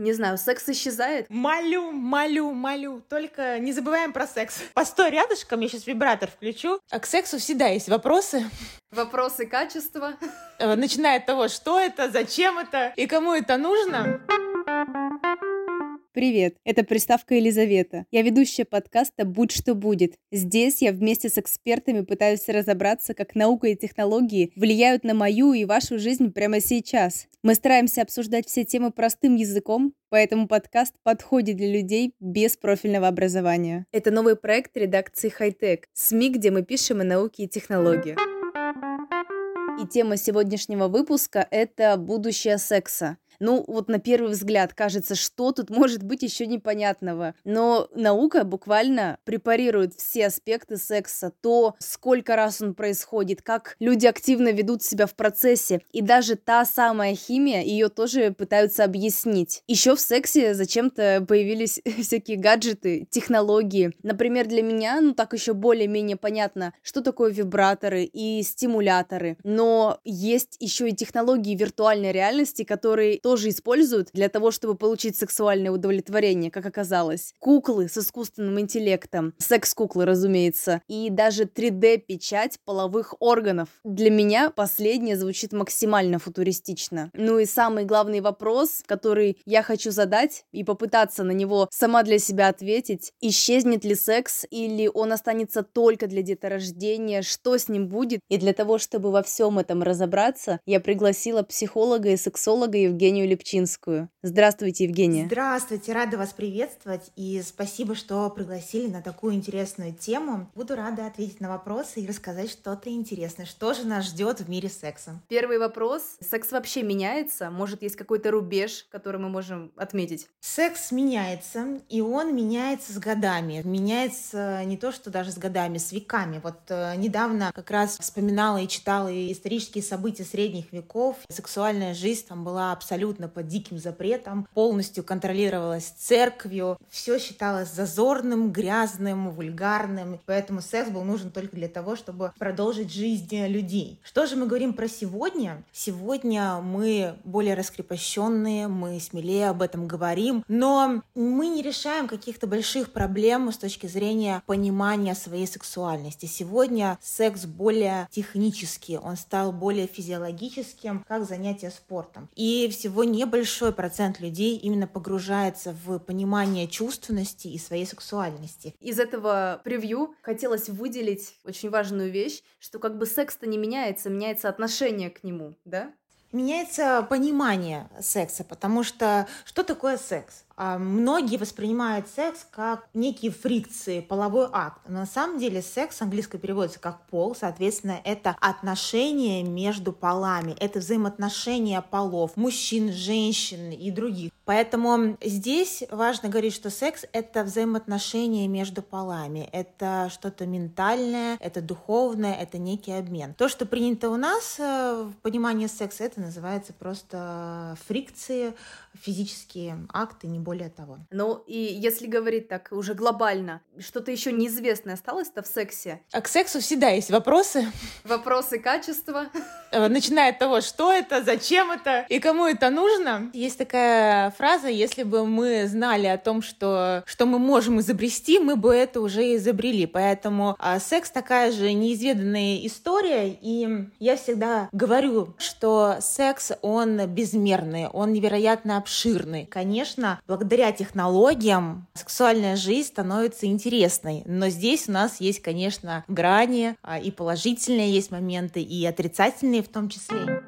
Не знаю, секс исчезает? Молю, молю, молю. Только не забываем про секс. Постой рядышком, я сейчас вибратор включу. А к сексу всегда есть вопросы. Вопросы качества. Э, начиная от того, что это, зачем это и кому это нужно. Привет, это приставка Елизавета. Я ведущая подкаста «Будь что будет». Здесь я вместе с экспертами пытаюсь разобраться, как наука и технологии влияют на мою и вашу жизнь прямо сейчас. Мы стараемся обсуждать все темы простым языком, поэтому подкаст подходит для людей без профильного образования. Это новый проект редакции «Хайтек», СМИ, где мы пишем о науке и технологиях. И тема сегодняшнего выпуска – это будущее секса. Ну, вот на первый взгляд кажется, что тут может быть еще непонятного. Но наука буквально препарирует все аспекты секса. То, сколько раз он происходит, как люди активно ведут себя в процессе. И даже та самая химия, ее тоже пытаются объяснить. Еще в сексе зачем-то появились всякие гаджеты, технологии. Например, для меня, ну так еще более-менее понятно, что такое вибраторы и стимуляторы. Но есть еще и технологии виртуальной реальности, которые тоже используют для того, чтобы получить сексуальное удовлетворение, как оказалось. Куклы с искусственным интеллектом, секс-куклы, разумеется, и даже 3D-печать половых органов. Для меня последнее звучит максимально футуристично. Ну и самый главный вопрос, который я хочу задать и попытаться на него сама для себя ответить, исчезнет ли секс или он останется только для деторождения, что с ним будет. И для того, чтобы во всем этом разобраться, я пригласила психолога и сексолога Евгению Евгению Лепчинскую. Здравствуйте, Евгения. Здравствуйте, рада вас приветствовать и спасибо, что пригласили на такую интересную тему. Буду рада ответить на вопросы и рассказать что-то интересное. Что же нас ждет в мире секса? Первый вопрос. Секс вообще меняется? Может, есть какой-то рубеж, который мы можем отметить? Секс меняется, и он меняется с годами. Меняется не то, что даже с годами, с веками. Вот э, недавно как раз вспоминала и читала исторические события средних веков. Сексуальная жизнь там была абсолютно абсолютно под диким запретом, полностью контролировалась церковью, все считалось зазорным, грязным, вульгарным, поэтому секс был нужен только для того, чтобы продолжить жизнь людей. Что же мы говорим про сегодня? Сегодня мы более раскрепощенные, мы смелее об этом говорим, но мы не решаем каких-то больших проблем с точки зрения понимания своей сексуальности. Сегодня секс более технический, он стал более физиологическим, как занятие спортом. И всего всего небольшой процент людей именно погружается в понимание чувственности и своей сексуальности. Из этого превью хотелось выделить очень важную вещь, что как бы секс-то не меняется, меняется отношение к нему, да? Меняется понимание секса, потому что что такое секс? А, многие воспринимают секс как некие фрикции, половой акт. Но на самом деле секс английский переводится как пол, соответственно, это отношения между полами, это взаимоотношения полов, мужчин, женщин и других. Поэтому здесь важно говорить, что секс — это взаимоотношения между полами, это что-то ментальное, это духовное, это некий обмен. То, что принято у нас э, в понимании секса, это называется просто фрикции, физические акты, не более того. Ну и если говорить так уже глобально, что-то еще неизвестное осталось-то в сексе? А к сексу всегда есть вопросы. Вопросы качества. Начиная от того, что это, зачем это и кому это нужно. Есть такая фраза, если бы мы знали о том, что, что мы можем изобрести, мы бы это уже изобрели. Поэтому а, секс такая же неизведанная история, и я всегда говорю, что секс, он безмерный, он невероятно обширный. Конечно, благодаря технологиям сексуальная жизнь становится интересной, но здесь у нас есть, конечно, грани, а, и положительные есть моменты, и отрицательные в том числе.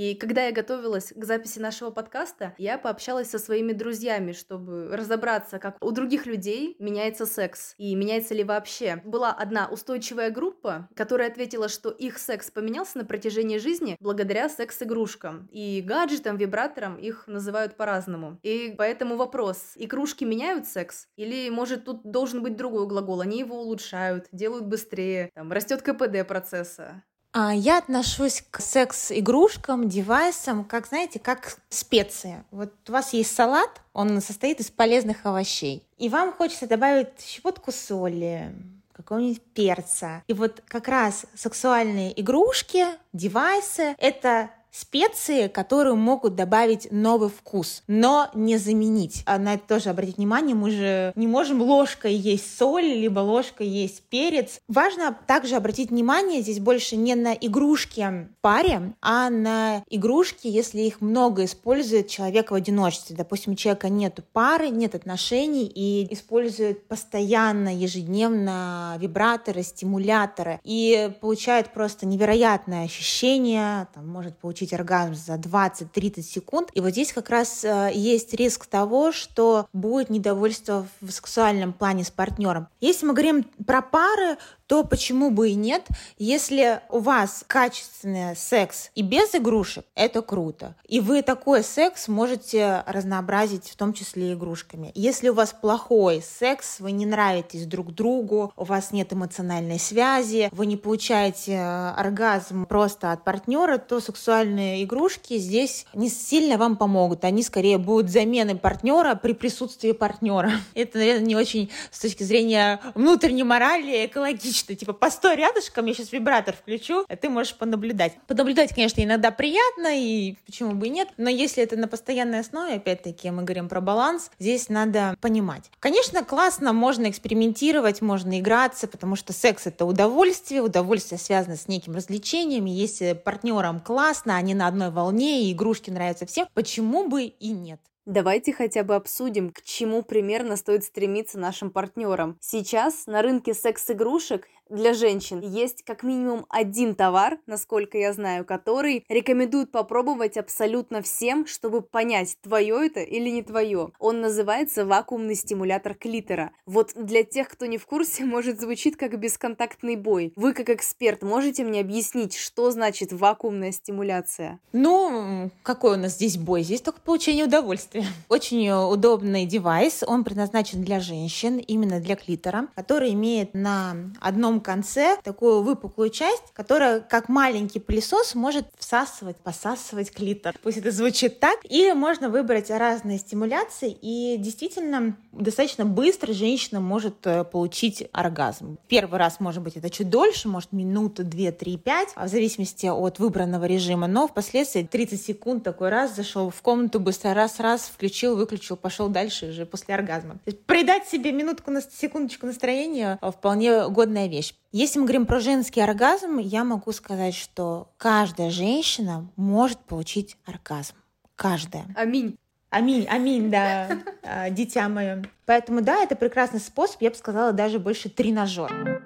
И когда я готовилась к записи нашего подкаста, я пообщалась со своими друзьями, чтобы разобраться, как у других людей меняется секс и меняется ли вообще. Была одна устойчивая группа, которая ответила, что их секс поменялся на протяжении жизни благодаря секс-игрушкам. И гаджетам, вибраторам их называют по-разному. И поэтому вопрос, игрушки меняют секс? Или, может, тут должен быть другой глагол, они его улучшают, делают быстрее, там, растет КПД процесса. А, я отношусь к секс-игрушкам, девайсам, как, знаете, как специи. Вот у вас есть салат, он состоит из полезных овощей. И вам хочется добавить щепотку соли, какого-нибудь перца. И вот как раз сексуальные игрушки, девайсы — это специи, которые могут добавить новый вкус, но не заменить. А на это тоже обратить внимание, мы же не можем ложкой есть соль, либо ложкой есть перец. Важно также обратить внимание здесь больше не на игрушки в паре, а на игрушки, если их много использует человек в одиночестве. Допустим, у человека нет пары, нет отношений и использует постоянно, ежедневно вибраторы, стимуляторы и получает просто невероятное ощущение, там, может получить оргазм за 20-30 секунд. И вот здесь как раз э, есть риск того, что будет недовольство в сексуальном плане с партнером. Если мы говорим про пары, то почему бы и нет? Если у вас качественный секс и без игрушек, это круто. И вы такой секс можете разнообразить в том числе игрушками. Если у вас плохой секс, вы не нравитесь друг другу, у вас нет эмоциональной связи, вы не получаете э, оргазм просто от партнера, то сексуальные игрушки здесь не сильно вам помогут. Они скорее будут заменой партнера при присутствии партнера. Это, наверное, не очень с точки зрения внутренней морали экологично лично, типа, постой рядышком, я сейчас вибратор включу, а ты можешь понаблюдать. Понаблюдать, конечно, иногда приятно, и почему бы и нет, но если это на постоянной основе, опять-таки, мы говорим про баланс, здесь надо понимать. Конечно, классно, можно экспериментировать, можно играться, потому что секс — это удовольствие, удовольствие связано с неким развлечением, и если партнерам классно, они на одной волне, и игрушки нравятся всем, почему бы и нет? Давайте хотя бы обсудим, к чему примерно стоит стремиться нашим партнерам. Сейчас на рынке секс-игрушек для женщин есть как минимум один товар, насколько я знаю, который рекомендуют попробовать абсолютно всем, чтобы понять, твое это или не твое. Он называется вакуумный стимулятор клитора. Вот для тех, кто не в курсе, может звучит как бесконтактный бой. Вы как эксперт можете мне объяснить, что значит вакуумная стимуляция? Ну, какой у нас здесь бой? Здесь только получение удовольствия. Очень удобный девайс, он предназначен для женщин, именно для клитора, который имеет на одном конце такую выпуклую часть, которая как маленький пылесос может всасывать, посасывать клитор. Пусть это звучит так. Или можно выбрать разные стимуляции, и действительно достаточно быстро женщина может э, получить оргазм. Первый раз, может быть, это чуть дольше, может, минуту, две, три, пять, в зависимости от выбранного режима, но впоследствии 30 секунд такой раз зашел в комнату, быстро раз-раз, включил, выключил, пошел дальше уже после оргазма. Придать себе минутку, на секундочку настроения вполне годная вещь. Если мы говорим про женский оргазм, я могу сказать, что каждая женщина может получить оргазм. Каждая. Аминь. Аминь, аминь, да, а, дитя мое. Поэтому, да, это прекрасный способ, я бы сказала, даже больше тренажер.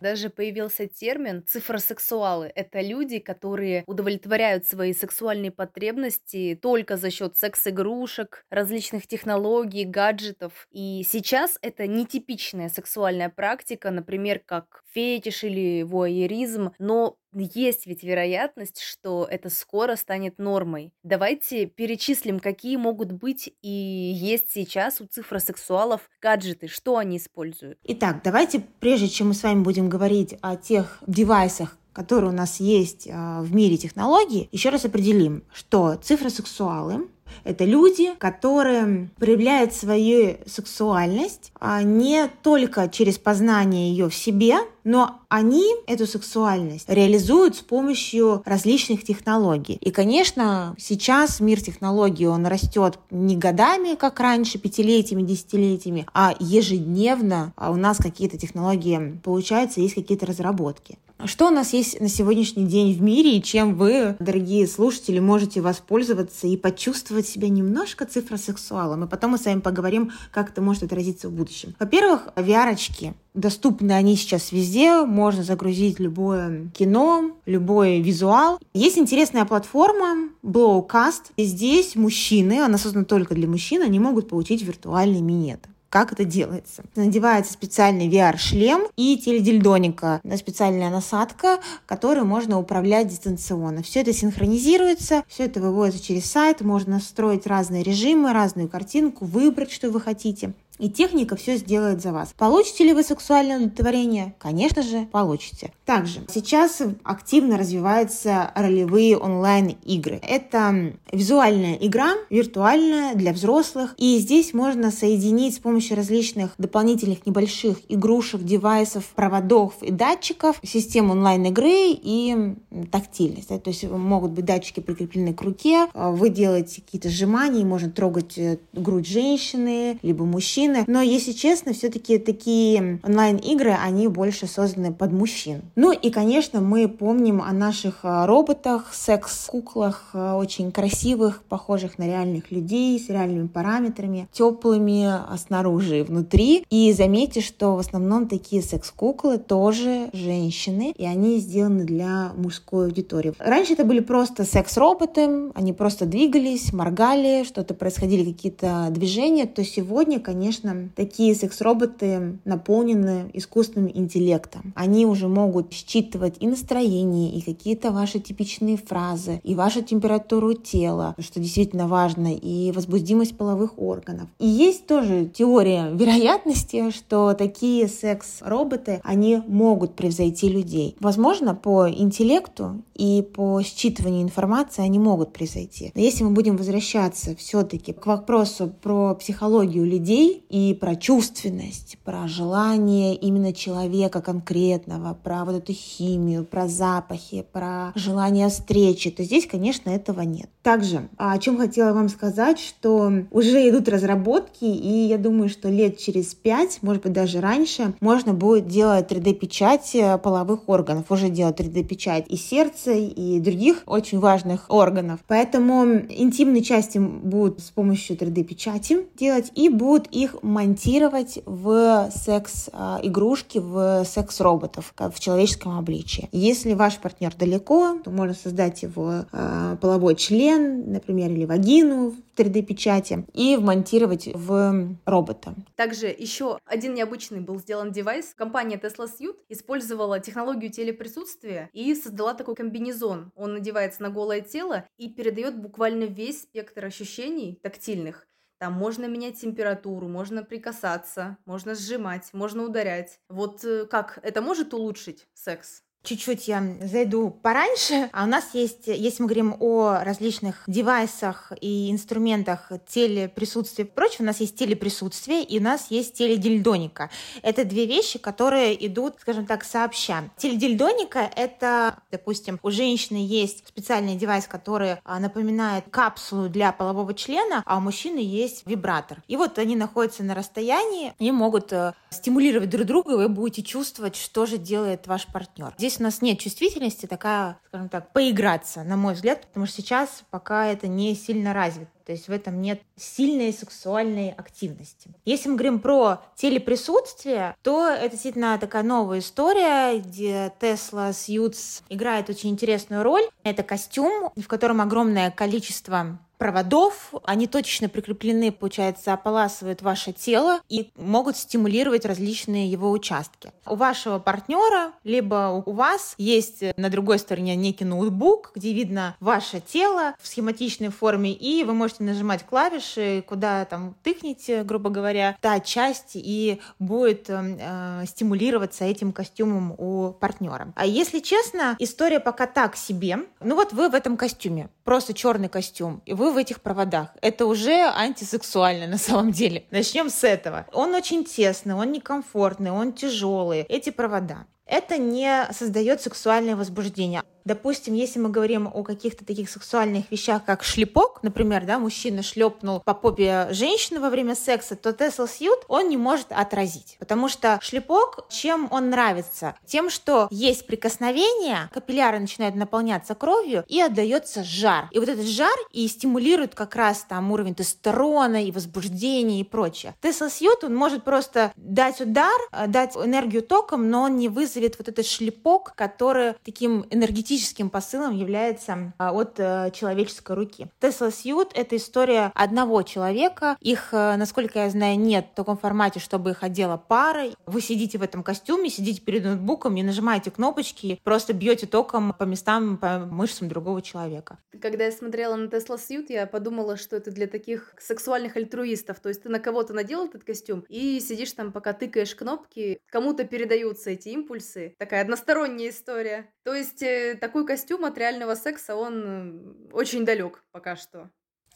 Даже появился термин цифросексуалы. Это люди, которые удовлетворяют свои сексуальные потребности только за счет секс-игрушек, различных технологий, гаджетов. И сейчас это нетипичная сексуальная практика, например, как фетиш или вуайеризм, но есть ведь вероятность, что это скоро станет нормой. Давайте перечислим, какие могут быть и есть сейчас у цифросексуалов гаджеты, что они используют. Итак, давайте, прежде чем мы с вами будем говорить о тех девайсах, которые у нас есть а, в мире технологий, еще раз определим, что цифросексуалы это люди, которые проявляют свою сексуальность а не только через познание ее в себе, но они эту сексуальность реализуют с помощью различных технологий. И, конечно, сейчас мир технологий, он растет не годами, как раньше, пятилетиями, десятилетиями, а ежедневно а у нас какие-то технологии получаются, есть какие-то разработки. Что у нас есть на сегодняшний день в мире и чем вы, дорогие слушатели, можете воспользоваться и почувствовать себя немножко цифросексуалом? И потом мы с вами поговорим, как это может отразиться в будущем. Во-первых, VR-очки. Доступны они сейчас везде, можно загрузить любое кино, любой визуал. Есть интересная платформа Blowcast. И здесь мужчины, она создана только для мужчин, они могут получить виртуальный минет. Как это делается? Надевается специальный VR-шлем и теледильдоника, специальная насадка, которую можно управлять дистанционно. Все это синхронизируется, все это выводится через сайт, можно настроить разные режимы, разную картинку, выбрать, что вы хотите. И техника все сделает за вас. Получите ли вы сексуальное удовлетворение? Конечно же, получите. Также сейчас активно развиваются ролевые онлайн-игры. Это визуальная игра, виртуальная для взрослых, и здесь можно соединить с помощью различных дополнительных небольших игрушек, девайсов, проводов и датчиков систему онлайн-игры и тактильность. То есть могут быть датчики прикреплены к руке, вы делаете какие-то сжимания, можно трогать э, грудь женщины, либо мужчины. Но, если честно, все-таки такие онлайн-игры, они больше созданы под мужчин. Ну и, конечно, мы помним о наших э, роботах, секс-куклах, э, очень красивых, похожих на реальных людей, с реальными параметрами, теплыми снаружи и внутри. И заметьте, что в основном такие секс-куклы тоже женщины, и они сделаны для мужской аудитории. Раньше это были просто секс-роботы, они просто двигались, моргали, что-то происходили, какие-то движения, то сегодня, конечно, такие секс-роботы наполнены искусственным интеллектом. Они уже могут считывать и настроение, и какие-то ваши типичные фразы, и вашу температуру тела, что действительно важно, и возбудимость половых органов. И есть тоже теория вероятности, что такие секс-роботы, они могут превзойти людей. Возможно, по интеллекту и по считыванию информации они могут превзойти. Но если мы будем возвращаться все-таки к вопросу про психологию людей и про чувственность, про желание именно человека конкретного, про вот эту химию, про запахи, про желание встречи, то здесь, конечно, этого нет. Также, о чем хотела вам сказать, что уже идут разработки, и я думаю, что лет через пять, может быть, даже раньше, можно будет делать 3D-печать половых органов, уже делать 3D-печать и сердца, и других очень важных органов. Поэтому интимные части будут с помощью 3D-печати делать и будут их монтировать в секс-игрушки, в секс-роботов в человеческом обличии. Если ваш партнер далеко, то можно создать его э, половой член, например, или вагину 3D-печати и вмонтировать в робота. Также еще один необычный был сделан девайс. Компания Tesla Suit использовала технологию телеприсутствия и создала такой комбинезон. Он надевается на голое тело и передает буквально весь спектр ощущений тактильных. Там можно менять температуру, можно прикасаться, можно сжимать, можно ударять. Вот э, как это может улучшить секс? Чуть-чуть я зайду пораньше. А у нас есть, если мы говорим о различных девайсах и инструментах телеприсутствия и прочего, у нас есть телеприсутствие и у нас есть теледильдоника. Это две вещи, которые идут, скажем так, сообща. Теледильдоника — это, допустим, у женщины есть специальный девайс, который а, напоминает капсулу для полового члена, а у мужчины есть вибратор. И вот они находятся на расстоянии и могут э, стимулировать друг друга, и вы будете чувствовать, что же делает ваш партнер. Здесь у нас нет чувствительности такая, скажем так, поиграться, на мой взгляд, потому что сейчас пока это не сильно развито. То есть в этом нет сильной сексуальной активности. Если мы говорим про телеприсутствие, то это действительно такая новая история, где Tesla Suits играет очень интересную роль. Это костюм, в котором огромное количество проводов, они точечно прикреплены, получается, ополасывают ваше тело и могут стимулировать различные его участки. У вашего партнера, либо у вас есть на другой стороне некий ноутбук, где видно ваше тело в схематичной форме, и вы можете нажимать клавиши, куда там тыкнете, грубо говоря, та часть и будет э, э, стимулироваться этим костюмом у партнера. А если честно, история пока так себе. Ну вот вы в этом костюме, просто черный костюм, и вы в этих проводах. Это уже антисексуально на самом деле. Начнем с этого. Он очень тесный, он некомфортный, он тяжелый. Эти провода. Это не создает сексуальное возбуждение. Допустим, если мы говорим о каких-то таких сексуальных вещах, как шлепок, например, да, мужчина шлепнул по попе женщины во время секса, то Тесла Сьют он не может отразить. Потому что шлепок, чем он нравится? Тем, что есть прикосновение, капилляры начинают наполняться кровью и отдается жар. И вот этот жар и стимулирует как раз там уровень тестостерона и возбуждения и прочее. Тесла Сьют, он может просто дать удар, э, дать энергию током, но он не вызовет вот этот шлепок, который таким энергетическим физическим посылом является а, от э, человеческой руки. Tesla Suit — это история одного человека. Их, э, насколько я знаю, нет в таком формате, чтобы их одела парой. Вы сидите в этом костюме, сидите перед ноутбуком, не нажимаете кнопочки, просто бьете током по местам, по мышцам другого человека. Когда я смотрела на Tesla Suit, я подумала, что это для таких сексуальных альтруистов. То есть ты на кого-то надел этот костюм и сидишь там, пока тыкаешь кнопки, кому-то передаются эти импульсы. Такая односторонняя история. То есть э, такой костюм от реального секса, он э, очень далек пока что.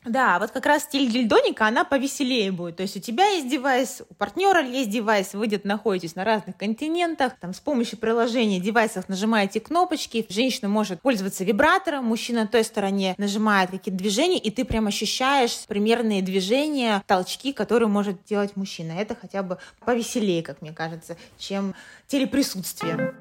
Да, вот как раз стиль дильдоника, она повеселее будет. То есть у тебя есть девайс, у партнера есть девайс, вы где-то находитесь на разных континентах, там с помощью приложения девайсов нажимаете кнопочки, женщина может пользоваться вибратором, мужчина на той стороне нажимает какие-то движения, и ты прям ощущаешь примерные движения, толчки, которые может делать мужчина. Это хотя бы повеселее, как мне кажется, чем телеприсутствие.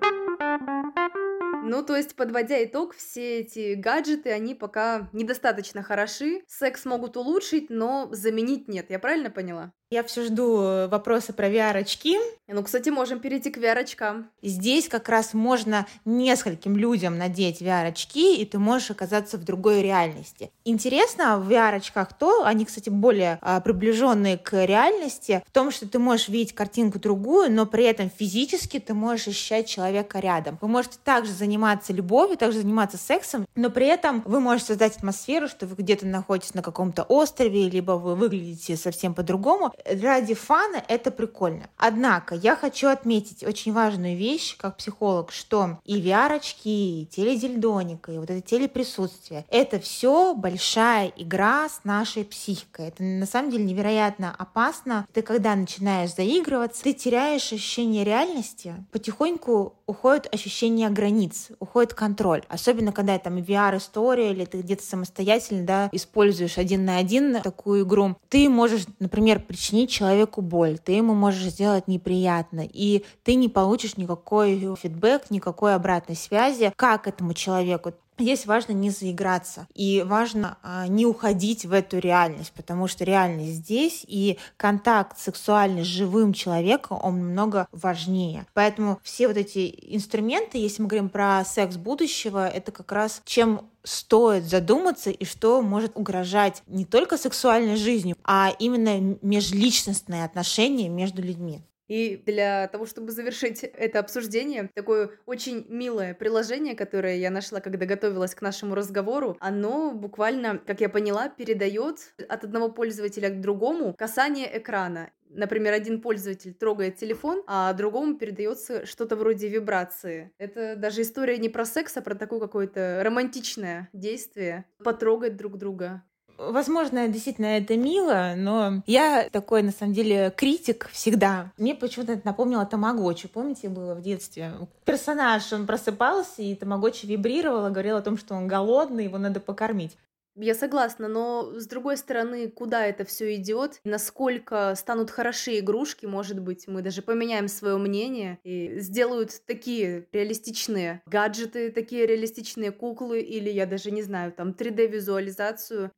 Ну, то есть, подводя итог, все эти гаджеты, они пока недостаточно хороши. Секс могут улучшить, но заменить нет. Я правильно поняла? Я все жду э, вопросы про VR-очки. Ну, кстати, можем перейти к VR-очкам. Здесь как раз можно нескольким людям надеть VR-очки, и ты можешь оказаться в другой реальности. Интересно в VR-очках то, они, кстати, более а, приближенные к реальности, в том, что ты можешь видеть картинку другую, но при этом физически ты можешь ощущать человека рядом. Вы можете также заниматься любовью, также заниматься сексом, но при этом вы можете создать атмосферу, что вы где-то находитесь на каком-то острове, либо вы выглядите совсем по-другому, ради фана это прикольно. Однако я хочу отметить очень важную вещь, как психолог, что и VR-очки, и теледильдоника, и вот это телеприсутствие, это все большая игра с нашей психикой. Это на самом деле невероятно опасно. Ты когда начинаешь заигрываться, ты теряешь ощущение реальности, потихоньку уходит ощущение границ, уходит контроль. Особенно, когда там VR-история, или ты где-то самостоятельно да, используешь один на один такую игру. Ты можешь, например, причинить человеку боль, ты ему можешь сделать неприятно, и ты не получишь никакой фидбэк, никакой обратной связи, как этому человеку. Здесь важно не заиграться и важно а, не уходить в эту реальность, потому что реальность здесь и контакт сексуальный с живым человеком, он много важнее. Поэтому все вот эти инструменты, если мы говорим про секс будущего, это как раз чем стоит задуматься и что может угрожать не только сексуальной жизнью, а именно межличностные отношения между людьми. И для того, чтобы завершить это обсуждение, такое очень милое приложение, которое я нашла, когда готовилась к нашему разговору, оно буквально, как я поняла, передает от одного пользователя к другому касание экрана. Например, один пользователь трогает телефон, а другому передается что-то вроде вибрации. Это даже история не про секс, а про такое какое-то романтичное действие. Потрогать друг друга. Возможно, действительно это мило, но я такой, на самом деле, критик всегда. Мне почему-то это напомнило Тамагочи. Помните, было в детстве? Персонаж, он просыпался, и Тамагочи вибрировал, говорил о том, что он голодный, его надо покормить. Я согласна, но с другой стороны, куда это все идет, насколько станут хороши игрушки, может быть, мы даже поменяем свое мнение и сделают такие реалистичные гаджеты, такие реалистичные куклы, или я даже не знаю, там 3D-визуализацию.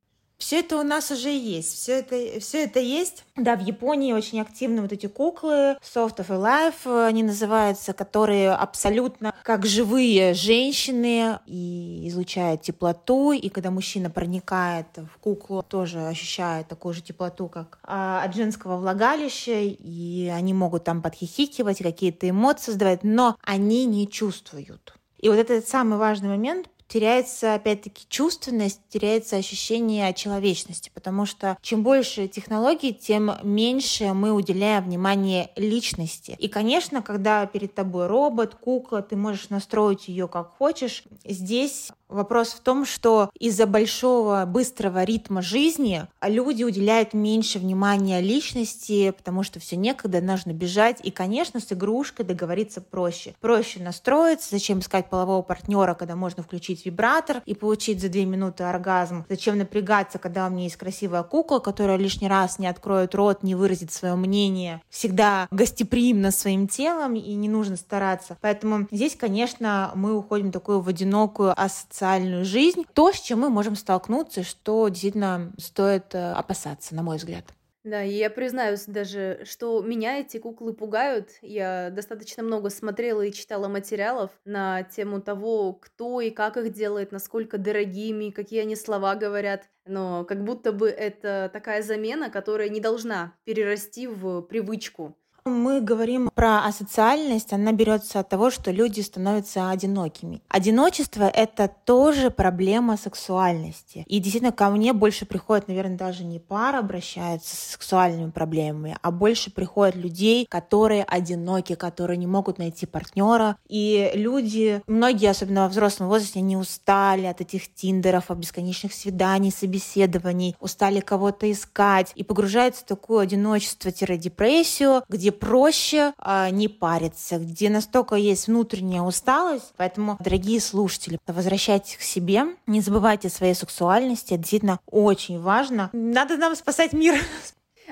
Все это у нас уже есть, все это, все это есть. Да, в Японии очень активны вот эти куклы, Soft of Life они называются, которые абсолютно как живые женщины и излучают теплоту, и когда мужчина проникает в куклу, тоже ощущает такую же теплоту, как а, от женского влагалища, и они могут там подхихикивать, какие-то эмоции создавать, но они не чувствуют. И вот этот самый важный момент, теряется, опять-таки, чувственность, теряется ощущение человечности, потому что чем больше технологий, тем меньше мы уделяем внимание личности. И, конечно, когда перед тобой робот, кукла, ты можешь настроить ее как хочешь, здесь Вопрос в том, что из-за большого, быстрого ритма жизни люди уделяют меньше внимания личности, потому что все некогда, нужно бежать. И, конечно, с игрушкой договориться проще. Проще настроиться, зачем искать полового партнера, когда можно включить вибратор и получить за две минуты оргазм. Зачем напрягаться, когда у меня есть красивая кукла, которая лишний раз не откроет рот, не выразит свое мнение, всегда гостеприимна своим телом и не нужно стараться. Поэтому здесь, конечно, мы уходим в такую в одинокую ассоциацию социальную жизнь, то, с чем мы можем столкнуться, что действительно стоит э, опасаться, на мой взгляд. Да, и я признаюсь даже, что меня эти куклы пугают. Я достаточно много смотрела и читала материалов на тему того, кто и как их делает, насколько дорогими, какие они слова говорят. Но как будто бы это такая замена, которая не должна перерасти в привычку. Мы говорим про асоциальность, она берется от того, что люди становятся одинокими. Одиночество — это тоже проблема сексуальности. И действительно, ко мне больше приходят, наверное, даже не пара обращаются с сексуальными проблемами, а больше приходят людей, которые одиноки, которые не могут найти партнера. И люди, многие, особенно во взрослом возрасте, они устали от этих тиндеров, от бесконечных свиданий, собеседований, устали кого-то искать и погружаются в такое одиночество-депрессию, где проще э, не париться, где настолько есть внутренняя усталость. Поэтому, дорогие слушатели, возвращайтесь к себе, не забывайте о своей сексуальности, это действительно очень важно. Надо нам спасать мир.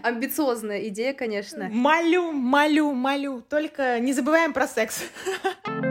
Амбициозная идея, конечно. Молю, молю, молю. Только не забываем про секс.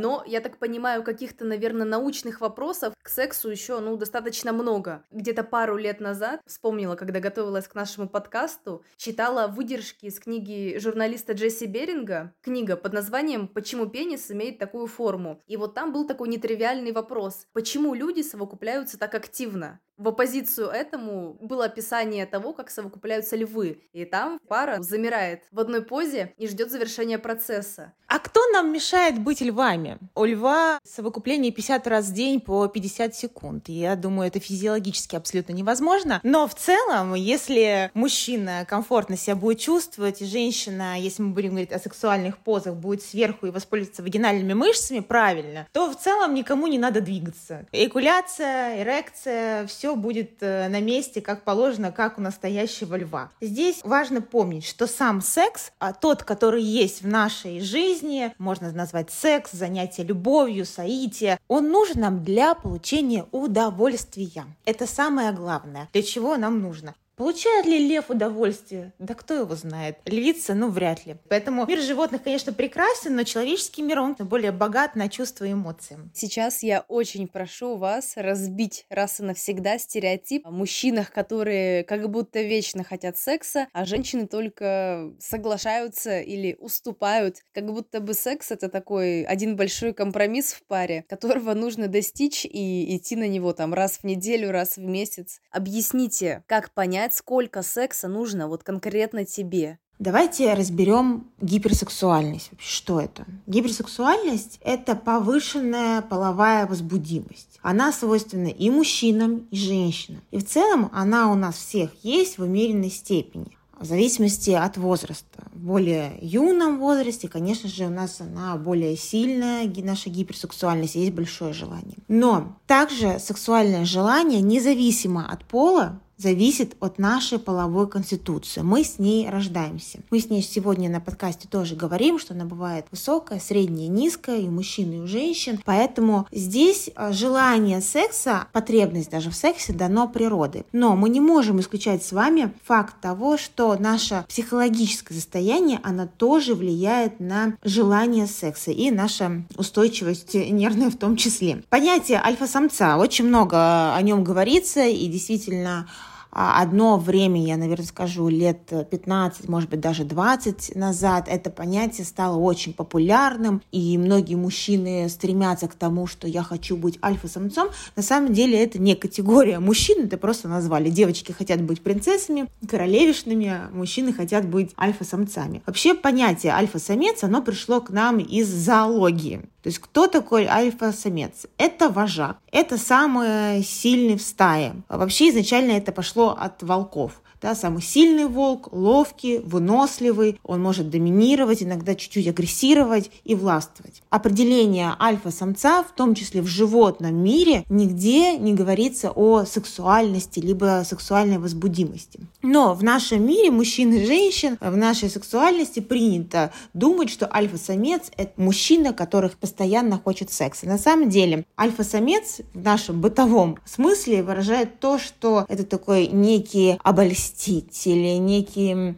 Но, я так понимаю, каких-то, наверное, научных вопросов к сексу еще, ну, достаточно много. Где-то пару лет назад, вспомнила, когда готовилась к нашему подкасту, читала выдержки из книги журналиста Джесси Беринга, книга под названием «Почему пенис имеет такую форму?». И вот там был такой нетривиальный вопрос. Почему люди совокупляются так активно? В оппозицию этому было описание того, как совокупляются львы. И там пара замирает в одной позе и ждет завершения процесса. А кто нам мешает быть львами? У льва совокупление 50 раз в день по 50 секунд. Я думаю, это физиологически абсолютно невозможно. Но в целом, если мужчина комфортно себя будет чувствовать, и женщина, если мы будем говорить о сексуальных позах, будет сверху и воспользоваться вагинальными мышцами правильно, то в целом никому не надо двигаться. Экуляция, эрекция, все все будет э, на месте, как положено, как у настоящего льва. Здесь важно помнить, что сам секс, а тот, который есть в нашей жизни, можно назвать секс, занятие любовью, соитие, он нужен нам для получения удовольствия. Это самое главное, для чего нам нужно. Получает ли лев удовольствие? Да кто его знает. Львица, ну, вряд ли. Поэтому мир животных, конечно, прекрасен, но человеческий мир, он более богат на чувства и эмоции. Сейчас я очень прошу вас разбить раз и навсегда стереотип о мужчинах, которые как будто вечно хотят секса, а женщины только соглашаются или уступают. Как будто бы секс — это такой один большой компромисс в паре, которого нужно достичь и идти на него там раз в неделю, раз в месяц. Объясните, как понять, знать, сколько секса нужно вот конкретно тебе. Давайте разберем гиперсексуальность. Что это? Гиперсексуальность – это повышенная половая возбудимость. Она свойственна и мужчинам, и женщинам. И в целом она у нас всех есть в умеренной степени в зависимости от возраста. В более юном возрасте, конечно же, у нас она более сильная, наша гиперсексуальность, есть большое желание. Но также сексуальное желание, независимо от пола, зависит от нашей половой конституции. Мы с ней рождаемся. Мы с ней сегодня на подкасте тоже говорим, что она бывает высокая, средняя, низкая и у мужчин, и у женщин. Поэтому здесь а, желание секса, потребность даже в сексе дано природой. Но мы не можем исключать с вами факт того, что наше психологическое состояние, она тоже влияет на желание секса и наша устойчивость нервная в том числе. Понятие альфа-самца, очень много о нем говорится, и действительно одно время, я, наверное, скажу, лет 15, может быть, даже 20 назад, это понятие стало очень популярным, и многие мужчины стремятся к тому, что я хочу быть альфа-самцом. На самом деле это не категория мужчин, это просто назвали. Девочки хотят быть принцессами, королевишными, а мужчины хотят быть альфа-самцами. Вообще понятие альфа-самец, оно пришло к нам из зоологии. То есть кто такой альфа-самец? Это вожак, это самый сильный в стае. Вообще изначально это пошло от волков. Да, самый сильный волк, ловкий, выносливый, он может доминировать, иногда чуть-чуть агрессировать и властвовать. Определение альфа-самца, в том числе в животном мире, нигде не говорится о сексуальности либо сексуальной возбудимости. Но в нашем мире мужчин и женщин в нашей сексуальности принято думать, что альфа-самец – это мужчина, который постоянно хочет секса. На самом деле альфа-самец в нашем бытовом смысле выражает то, что это такой некий обольститель или некий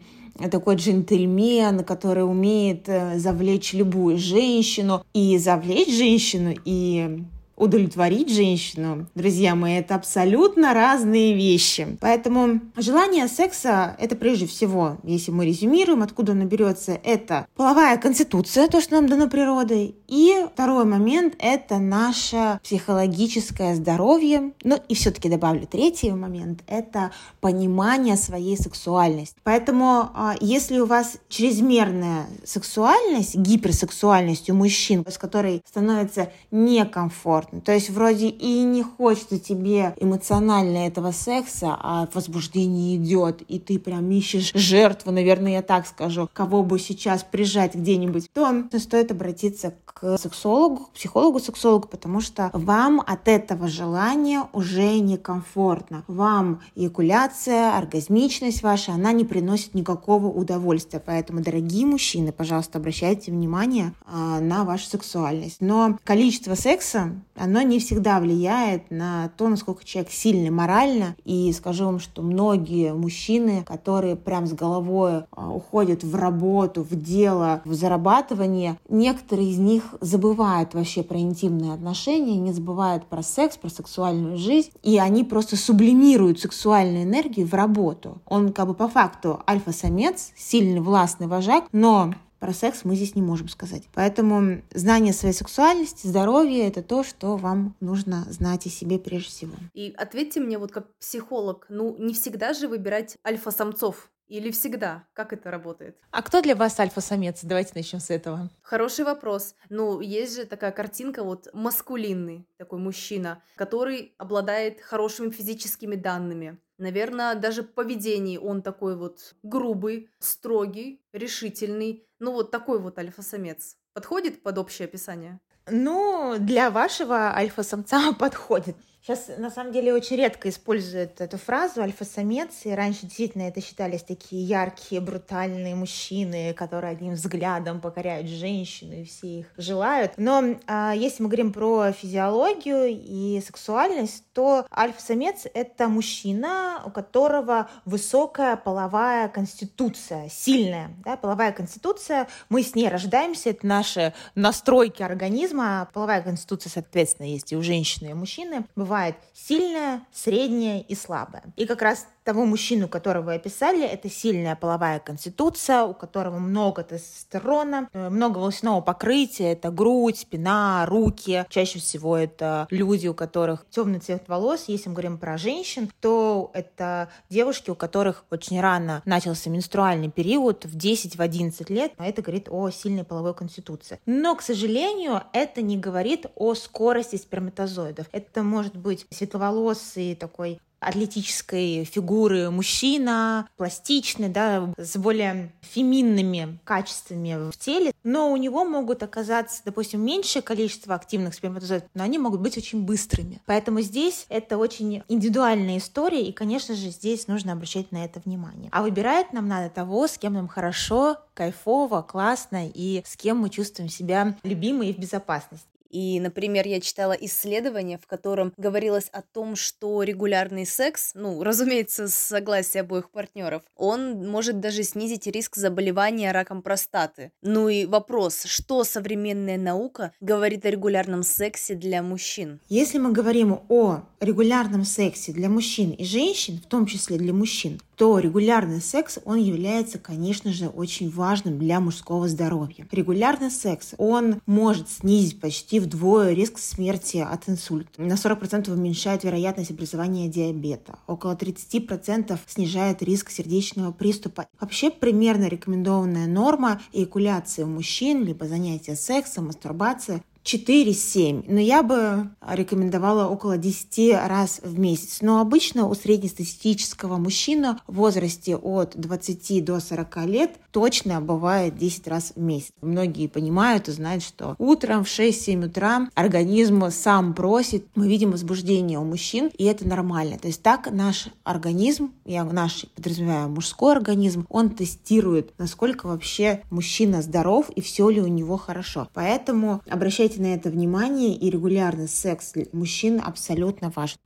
такой джентльмен, который умеет э, завлечь любую женщину и завлечь женщину и удовлетворить женщину, друзья мои, это абсолютно разные вещи. Поэтому желание секса — это прежде всего, если мы резюмируем, откуда он берется, это половая конституция, то, что нам дано природой. И второй момент — это наше психологическое здоровье. Ну и все-таки добавлю третий момент — это понимание своей сексуальности. Поэтому а, если у вас чрезмерная сексуальность, гиперсексуальность у мужчин, с которой становится некомфортно, то есть вроде и не хочется тебе эмоционально этого секса, а возбуждение идет, и ты прям ищешь жертву, наверное, я так скажу, кого бы сейчас прижать где-нибудь, то стоит обратиться к сексологу, к психологу-сексологу, потому что вам от этого желания уже некомфортно. Вам эякуляция, оргазмичность ваша, она не приносит никакого удовольствия. Поэтому, дорогие мужчины, пожалуйста, обращайте внимание э, на вашу сексуальность. Но количество секса, оно не всегда влияет на то, насколько человек сильный морально. И скажу вам, что многие мужчины, которые прям с головой э, уходят в работу, в дело, в зарабатывание, некоторые из них забывают вообще про интимные отношения, не забывают про секс, про сексуальную жизнь, и они просто сублимируют сексуальную энергию в работу. Он как бы по факту альфа-самец, сильный властный вожак, но про секс мы здесь не можем сказать. Поэтому знание своей сексуальности, здоровья — это то, что вам нужно знать о себе прежде всего. И ответьте мне, вот как психолог, ну не всегда же выбирать альфа-самцов или всегда? Как это работает? А кто для вас альфа-самец? Давайте начнем с этого. Хороший вопрос. Ну, есть же такая картинка, вот маскулинный такой мужчина, который обладает хорошими физическими данными. Наверное, даже в поведении он такой вот грубый, строгий, решительный. Ну, вот такой вот альфа-самец. Подходит под общее описание? Ну, для вашего альфа-самца подходит. Сейчас, на самом деле, очень редко используют эту фразу альфа-самец, и раньше действительно это считались такие яркие, брутальные мужчины, которые одним взглядом покоряют женщину, и все их желают. Но а, если мы говорим про физиологию и сексуальность, то альфа-самец — это мужчина, у которого высокая половая конституция, сильная да, половая конституция. Мы с ней рождаемся, это наши настройки организма. Половая конституция, соответственно, есть и у женщины, и у мужчины. Бывает бывает сильная, средняя и слабая. И как раз того мужчину, которого вы описали, это сильная половая конституция, у которого много тестостерона, э, много волосяного покрытия, это грудь, спина, руки. Чаще всего это люди, у которых темный цвет волос. Если мы говорим про женщин, то это девушки, у которых очень рано начался менструальный период, в 10-11 лет. А это говорит о сильной половой конституции. Но, к сожалению, это не говорит о скорости сперматозоидов. Это может быть светловолосый такой атлетической фигуры мужчина, пластичный, да, с более феминными качествами в теле, но у него могут оказаться, допустим, меньшее количество активных сперматозоидов, но они могут быть очень быстрыми. Поэтому здесь это очень индивидуальная история, и, конечно же, здесь нужно обращать на это внимание. А выбирать нам надо того, с кем нам хорошо, кайфово, классно, и с кем мы чувствуем себя любимой и в безопасности. И, например, я читала исследование, в котором говорилось о том, что регулярный секс, ну, разумеется, с согласия обоих партнеров, он может даже снизить риск заболевания раком простаты. Ну и вопрос, что современная наука говорит о регулярном сексе для мужчин? Если мы говорим о регулярном сексе для мужчин и женщин, в том числе для мужчин, то регулярный секс, он является, конечно же, очень важным для мужского здоровья. Регулярный секс, он может снизить почти вдвое риск смерти от инсульта. На 40% уменьшает вероятность образования диабета. Около 30% снижает риск сердечного приступа. Вообще примерно рекомендованная норма эякуляции у мужчин, либо занятия сексом, мастурбация 4-7, но я бы рекомендовала около 10 раз в месяц. Но обычно у среднестатистического мужчины в возрасте от 20 до 40 лет точно бывает 10 раз в месяц. Многие понимают и знают, что утром в 6-7 утра организм сам просит, мы видим возбуждение у мужчин, и это нормально. То есть так наш организм, я наш подразумеваю мужской организм, он тестирует, насколько вообще мужчина здоров и все ли у него хорошо. Поэтому обращайте Обращайте на это внимание, и регулярный секс мужчин абсолютно важен.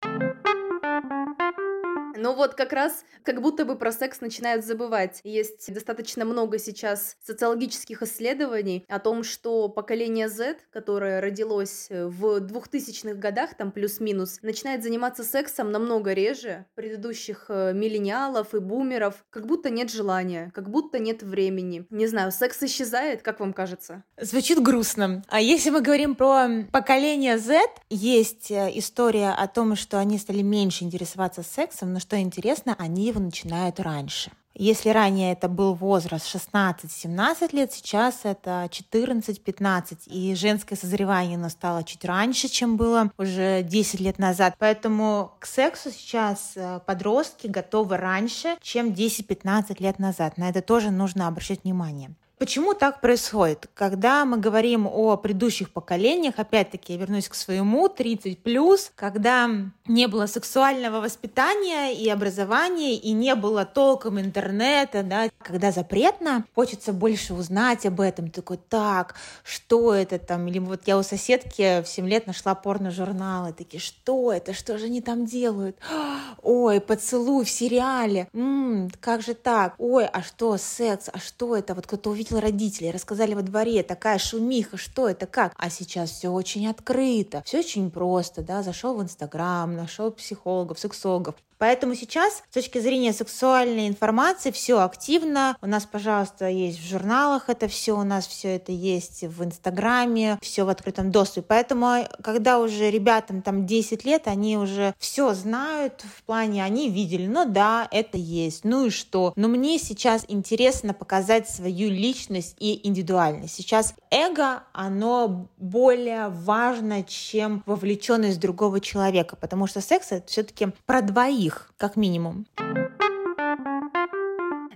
Но вот как раз как будто бы про секс начинают забывать. Есть достаточно много сейчас социологических исследований о том, что поколение Z, которое родилось в 2000-х годах, там плюс-минус, начинает заниматься сексом намного реже предыдущих э, миллениалов и бумеров. Как будто нет желания, как будто нет времени. Не знаю, секс исчезает, как вам кажется? Звучит грустно. А если мы говорим про поколение Z, есть э, история о том, что они стали меньше интересоваться сексом, но что интересно, они его начинают раньше. Если ранее это был возраст 16-17 лет, сейчас это 14-15. И женское созревание настало чуть раньше, чем было уже 10 лет назад. Поэтому к сексу сейчас э, подростки готовы раньше, чем 10-15 лет назад. На это тоже нужно обращать внимание. Почему так происходит? Когда мы говорим о предыдущих поколениях, опять-таки я вернусь к своему, 30 плюс, когда не было сексуального воспитания и образования, и не было толком интернета, да, когда запретно, хочется больше узнать об этом. такой, так, что это там? Или вот я у соседки в 7 лет нашла порно-журналы, такие, что это? Что же они там делают? Ой, поцелуй в сериале. М-м, как же так? Ой, а что секс? А что это? Вот кто-то увидел увидел родителей, рассказали во дворе, такая шумиха, что это, как. А сейчас все очень открыто, все очень просто, да, зашел в Инстаграм, нашел психологов, сексологов, Поэтому сейчас с точки зрения сексуальной информации все активно. У нас, пожалуйста, есть в журналах это все, у нас все это есть в Инстаграме, все в открытом доступе. Поэтому, когда уже ребятам там 10 лет, они уже все знают в плане, они видели, ну да, это есть, ну и что. Но мне сейчас интересно показать свою личность и индивидуальность. Сейчас эго, оно более важно, чем вовлеченность другого человека, потому что секс это все-таки про двоих их, как минимум.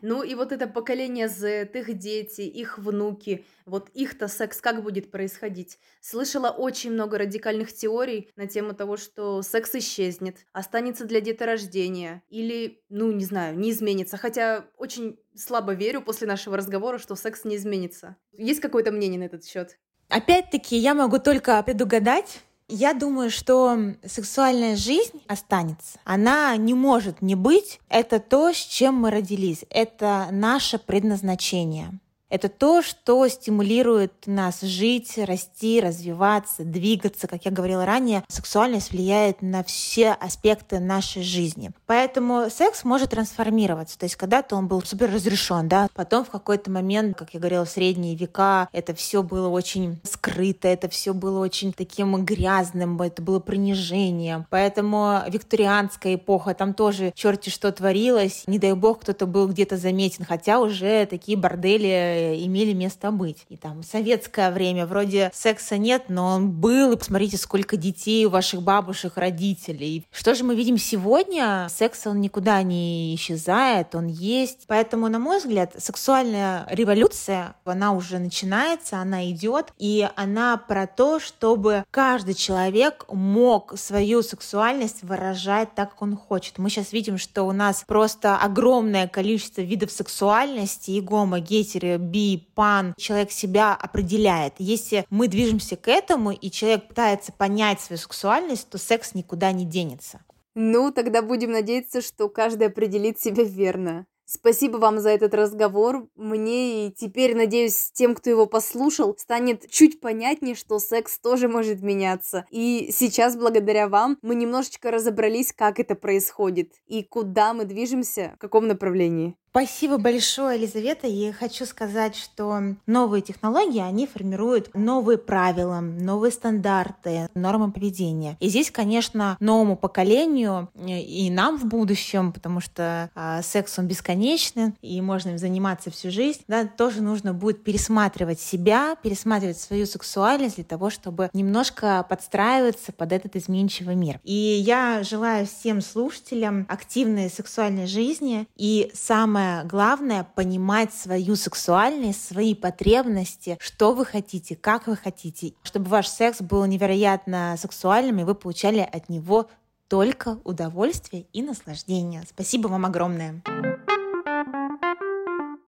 Ну и вот это поколение Z, их дети, их внуки, вот их-то секс как будет происходить? Слышала очень много радикальных теорий на тему того, что секс исчезнет, останется для деторождения или, ну не знаю, не изменится. Хотя очень слабо верю после нашего разговора, что секс не изменится. Есть какое-то мнение на этот счет? Опять-таки, я могу только предугадать, я думаю, что сексуальная жизнь останется. Она не может не быть. Это то, с чем мы родились. Это наше предназначение. Это то, что стимулирует нас жить, расти, развиваться, двигаться. Как я говорила ранее, сексуальность влияет на все аспекты нашей жизни. Поэтому секс может трансформироваться. То есть когда-то он был супер разрешен, да, потом в какой-то момент, как я говорила, в средние века это все было очень скрыто, это все было очень таким грязным, это было принижением. Поэтому викторианская эпоха, там тоже черти что творилось. Не дай бог, кто-то был где-то заметен, хотя уже такие бордели имели место быть. И там советское время, вроде секса нет, но он был, и посмотрите, сколько детей у ваших бабушек, родителей. Что же мы видим сегодня? Секс, он никуда не исчезает, он есть. Поэтому, на мой взгляд, сексуальная революция, она уже начинается, она идет, и она про то, чтобы каждый человек мог свою сексуальность выражать так, как он хочет. Мы сейчас видим, что у нас просто огромное количество видов сексуальности, и гомо, гетеро, би, пан, человек себя определяет. Если мы движемся к этому, и человек пытается понять свою сексуальность, то секс никуда не денется. Ну, тогда будем надеяться, что каждый определит себя верно. Спасибо вам за этот разговор. Мне и теперь, надеюсь, тем, кто его послушал, станет чуть понятнее, что секс тоже может меняться. И сейчас, благодаря вам, мы немножечко разобрались, как это происходит и куда мы движемся, в каком направлении. Спасибо большое, Елизавета. И хочу сказать, что новые технологии, они формируют новые правила, новые стандарты, нормы поведения. И здесь, конечно, новому поколению и нам в будущем, потому что а, секс, он бесконечный, и можно им заниматься всю жизнь, да, тоже нужно будет пересматривать себя, пересматривать свою сексуальность для того, чтобы немножко подстраиваться под этот изменчивый мир. И я желаю всем слушателям активной сексуальной жизни и самое самое главное — понимать свою сексуальность, свои потребности, что вы хотите, как вы хотите, чтобы ваш секс был невероятно сексуальным, и вы получали от него только удовольствие и наслаждение. Спасибо вам огромное.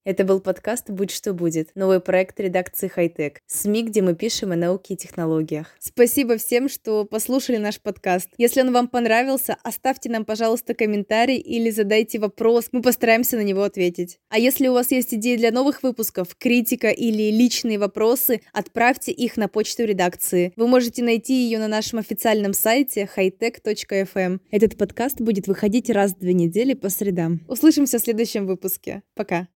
Это был подкаст «Будь что будет», новый проект редакции «Хайтек», СМИ, где мы пишем о науке и технологиях. Спасибо всем, что послушали наш подкаст. Если он вам понравился, оставьте нам, пожалуйста, комментарий или задайте вопрос, мы постараемся на него ответить. А если у вас есть идеи для новых выпусков, критика или личные вопросы, отправьте их на почту редакции. Вы можете найти ее на нашем официальном сайте hightech.fm. Этот подкаст будет выходить раз в две недели по средам. Услышимся в следующем выпуске. Пока.